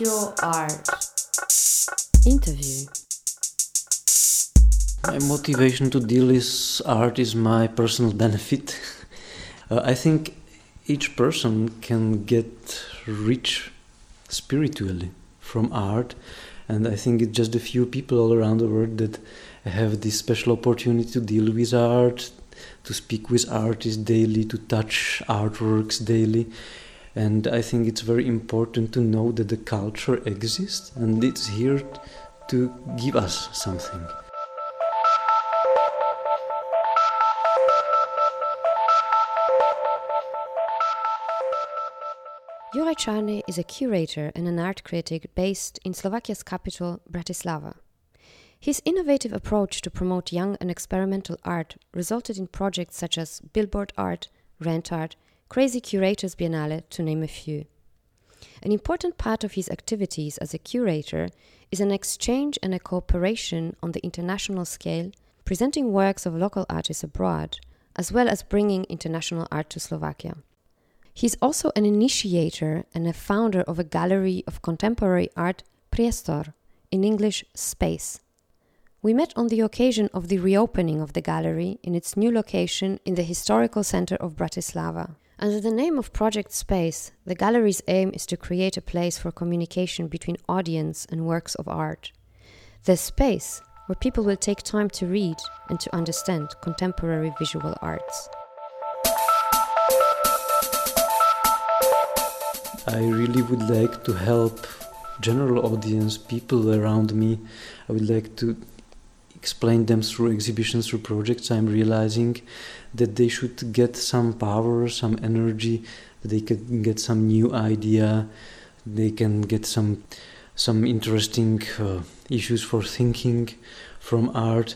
Pure Art. Interview. My motivation to deal with art is my personal benefit. uh, I think each person can get rich spiritually from art, and I think it's just a few people all around the world that have this special opportunity to deal with art, to speak with artists daily, to touch artworks daily. And I think it's very important to know that the culture exists and it's here to give us something. Juraj Czarny is a curator and an art critic based in Slovakia's capital, Bratislava. His innovative approach to promote young and experimental art resulted in projects such as Billboard Art, Rent Art, Crazy Curators Biennale, to name a few. An important part of his activities as a curator is an exchange and a cooperation on the international scale, presenting works of local artists abroad, as well as bringing international art to Slovakia. He's also an initiator and a founder of a gallery of contemporary art, Priestor, in English, Space. We met on the occasion of the reopening of the gallery in its new location in the historical center of Bratislava. Under the name of Project Space, the gallery's aim is to create a place for communication between audience and works of art. The space where people will take time to read and to understand contemporary visual arts. I really would like to help general audience, people around me. I would like to explain them through exhibitions, through projects. I'm realizing that they should get some power, some energy, they can get some new idea, they can get some some interesting uh, issues for thinking from art.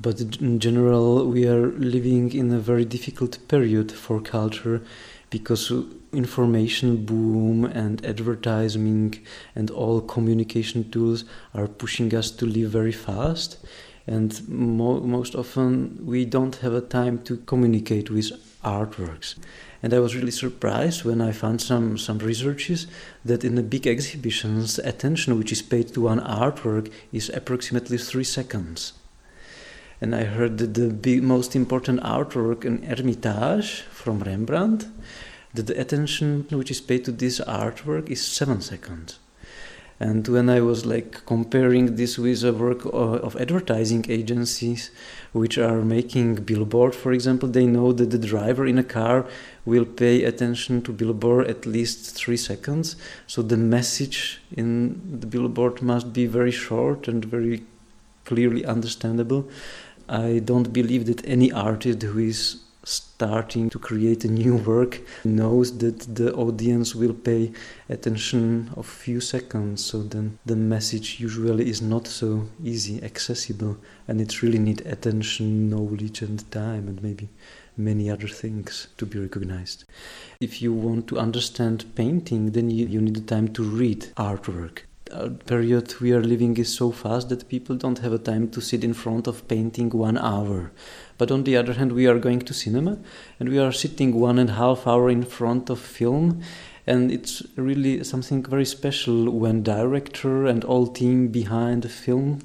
But in general, we are living in a very difficult period for culture because information boom and advertising and all communication tools are pushing us to live very fast and mo- most often we don't have a time to communicate with artworks. And i was really surprised when i found some some researches that in the big exhibitions attention which is paid to one artwork is approximately 3 seconds. And i heard that the big, most important artwork in hermitage from rembrandt that the attention which is paid to this artwork is 7 seconds and when I was like comparing this with the work of advertising agencies, which are making billboard, for example, they know that the driver in a car will pay attention to billboard at least three seconds. So the message in the billboard must be very short and very clearly understandable. I don't believe that any artist who is starting to create a new work knows that the audience will pay attention of few seconds so then the message usually is not so easy accessible and it really need attention knowledge and time and maybe many other things to be recognized. If you want to understand painting then you, you need the time to read artwork period we are living is so fast that people don't have a time to sit in front of painting one hour. But on the other hand we are going to cinema and we are sitting one and a half hour in front of film and it's really something very special when director and all team behind the film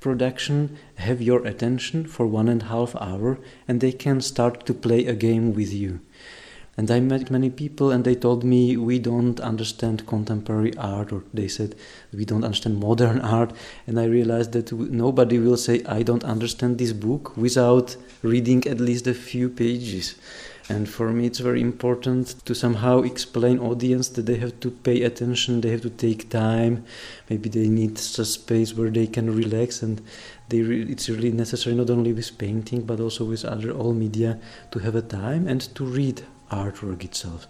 production have your attention for one and a half hour and they can start to play a game with you and I met many people, and they told me we don't understand contemporary art, or they said we don't understand modern art. And I realized that nobody will say, I don't understand this book without reading at least a few pages. And for me, it's very important to somehow explain audience that they have to pay attention, they have to take time. Maybe they need a space where they can relax, and they re- it's really necessary not only with painting but also with other all media to have a time and to read artwork itself.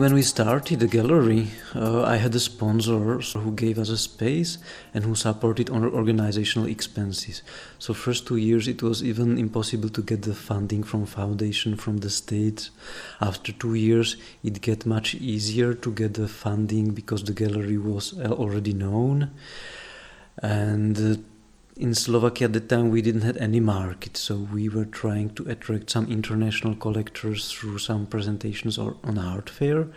When we started the gallery, uh, I had a sponsor who gave us a space and who supported our organizational expenses. So first two years it was even impossible to get the funding from foundation from the state. After two years it get much easier to get the funding because the gallery was uh, already known. And uh, in Slovakia at the time we didn't have any market, so we were trying to attract some international collectors through some presentations or on art fair.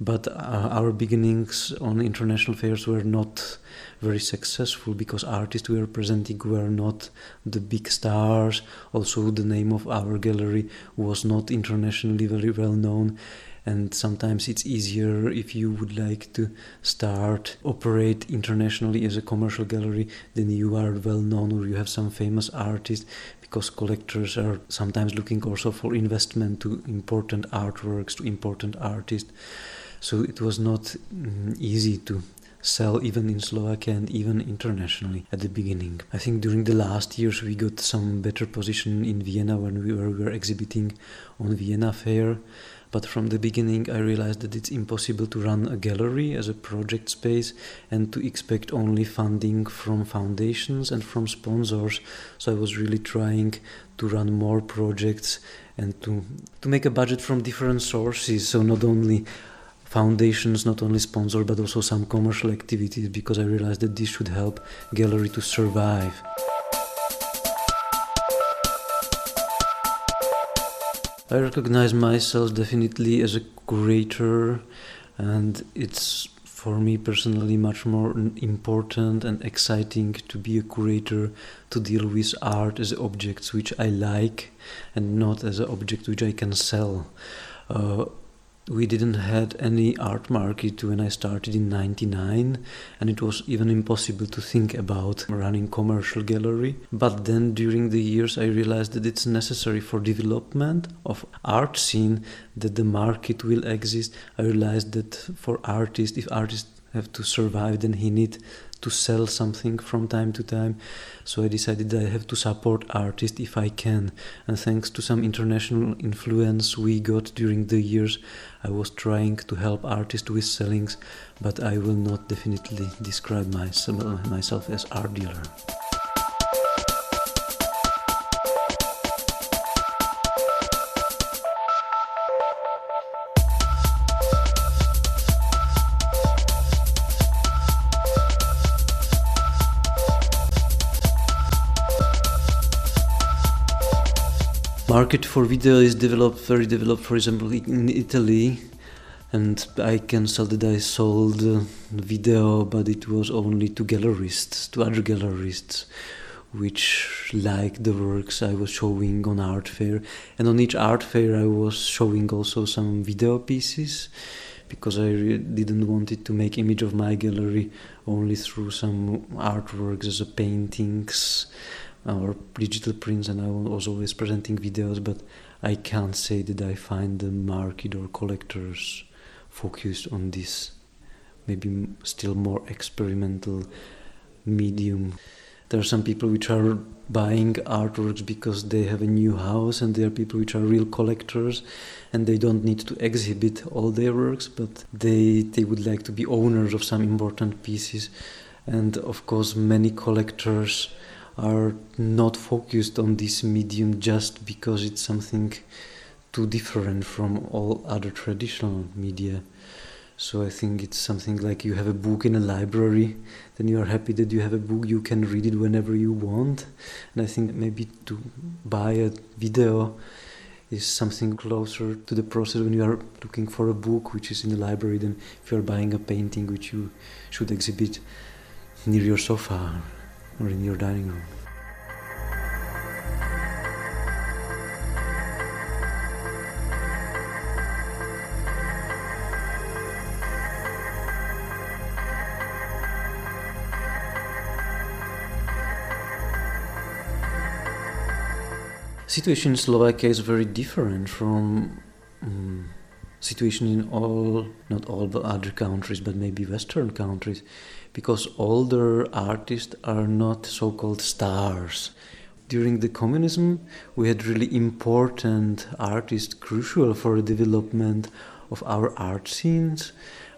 But uh, our beginnings on international fairs were not very successful because artists we were presenting were not the big stars. Also, the name of our gallery was not internationally very well known and sometimes it's easier if you would like to start operate internationally as a commercial gallery then you are well known or you have some famous artist because collectors are sometimes looking also for investment to important artworks to important artists so it was not mm, easy to sell even in Slovakia and even internationally at the beginning. I think during the last years we got some better position in Vienna when we were, we were exhibiting on Vienna Fair but from the beginning, I realized that it's impossible to run a gallery as a project space and to expect only funding from foundations and from sponsors. So I was really trying to run more projects and to, to make a budget from different sources. So not only foundations not only sponsor but also some commercial activities because I realized that this should help gallery to survive. I recognize myself definitely as a curator, and it's for me personally much more important and exciting to be a curator to deal with art as objects which I like and not as an object which I can sell. Uh, we didn't had any art market when I started in 99 and it was even impossible to think about running commercial gallery. But then during the years I realized that it's necessary for development of art scene that the market will exist. I realized that for artists if artists have to survive then he need to sell something from time to time. So I decided that I have to support artists if I can. And thanks to some international influence we got during the years, I was trying to help artists with sellings, but I will not definitely describe myself, myself as art dealer. Market for video is developed very developed for example in italy. And i can tell that i sold uh, video but it was only to gallerists to other gallerists which liked the works i was showing on art fair. And on each art fair i was showing also some video pieces because I didn't want it to make image of my gallery only through some artworks as a paintings or digital prints and I was always presenting videos but I can't say that I find the market or collectors focused on this. Maybe still more experimental medium. There are some people which are buying artworks because they have a new house and there are people which are real collectors and they don't need to exhibit all their works but they they would like to be owners of some important pieces. And of course many collectors are not focused on this medium just because it's something too different from all other traditional media. So I think it's something like you have a book in a library, then you are happy that you have a book, you can read it whenever you want. And I think maybe to buy a video is something closer to the process when you are looking for a book which is in the library than if you are buying a painting which you should exhibit near your sofa or in your dining room. Situation in Slovakia is very different from um, situation in all, not all, but other countries, but maybe Western countries because older artists are not so-called stars. During the communism, we had really important artists crucial for the development of our art scenes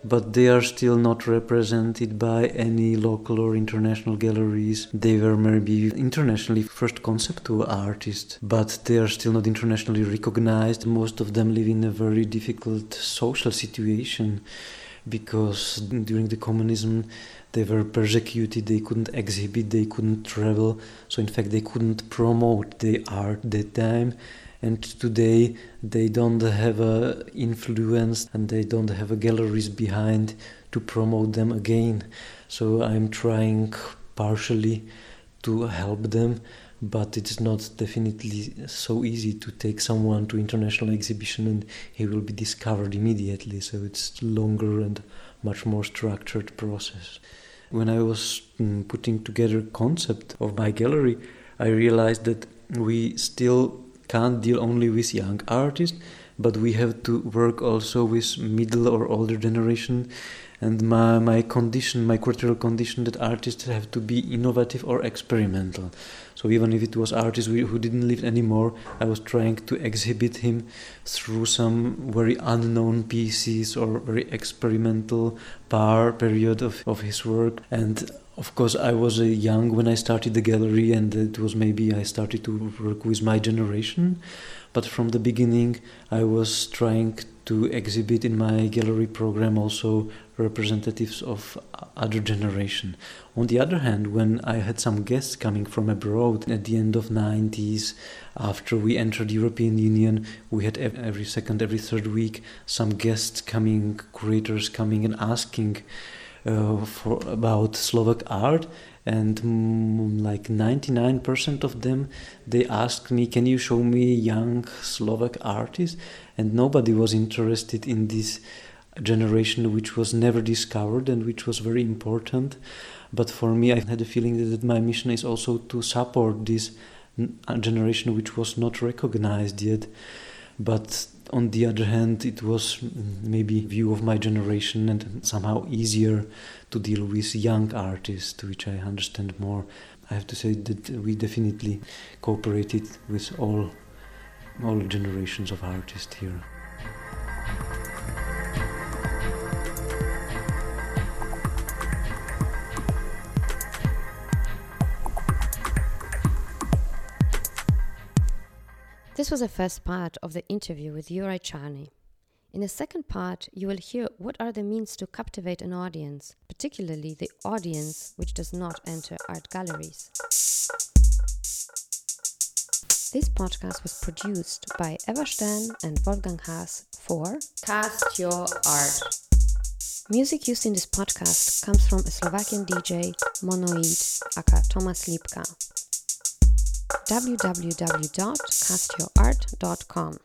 but they are still not represented by any local or international galleries. They were maybe internationally first conceptual artists, but they are still not internationally recognized. Most of them live in a very difficult social situation because during the communism they were persecuted, they couldn't exhibit, they couldn't travel, so in fact they couldn't promote the art that time. And today they don't have a influence and they don't have a galleries behind to promote them again. So i'm trying partially to help them but it's not definitely so easy to take someone to international exhibition and he will be discovered immediately so it's longer and much more structured process when i was mm, putting together concept of my gallery i realized that we still can't deal only with young artists, but we have to work also with middle or older generation. And my, my condition, my cultural condition, that artists have to be innovative or experimental. So even if it was artists who didn't live anymore, I was trying to exhibit him through some very unknown pieces or very experimental bar period of, of his work. And of course, I was uh, young when I started the gallery, and it was maybe I started to work with my generation. But from the beginning, I was trying to exhibit in my gallery program also representatives of other generation. On the other hand, when I had some guests coming from abroad at the end of 90s, after we entered European Union, we had every second, every third week some guests coming, curators coming and asking uh, for about Slovak art, and mm, like 99% of them they asked me, "Can you show me young Slovak artists?" And nobody was interested in this generation which was never discovered and which was very important. But for me, I had a feeling that my mission is also to support this generation which was not recognized yet. But on the other hand, it was mm, maybe view of my generation and somehow easier to deal with young artists, which I understand more. I have to say that we definitely cooperated with all all generations of artists here. This was the first part of the interview with Juraj Czarny. In the second part, you will hear what are the means to captivate an audience, particularly the audience which does not enter art galleries. This podcast was produced by Eva Stern and Wolfgang Haas for Cast Your Art. Music used in this podcast comes from a Slovakian DJ, Monoid, aka Thomas Lipka www.castyourart.com.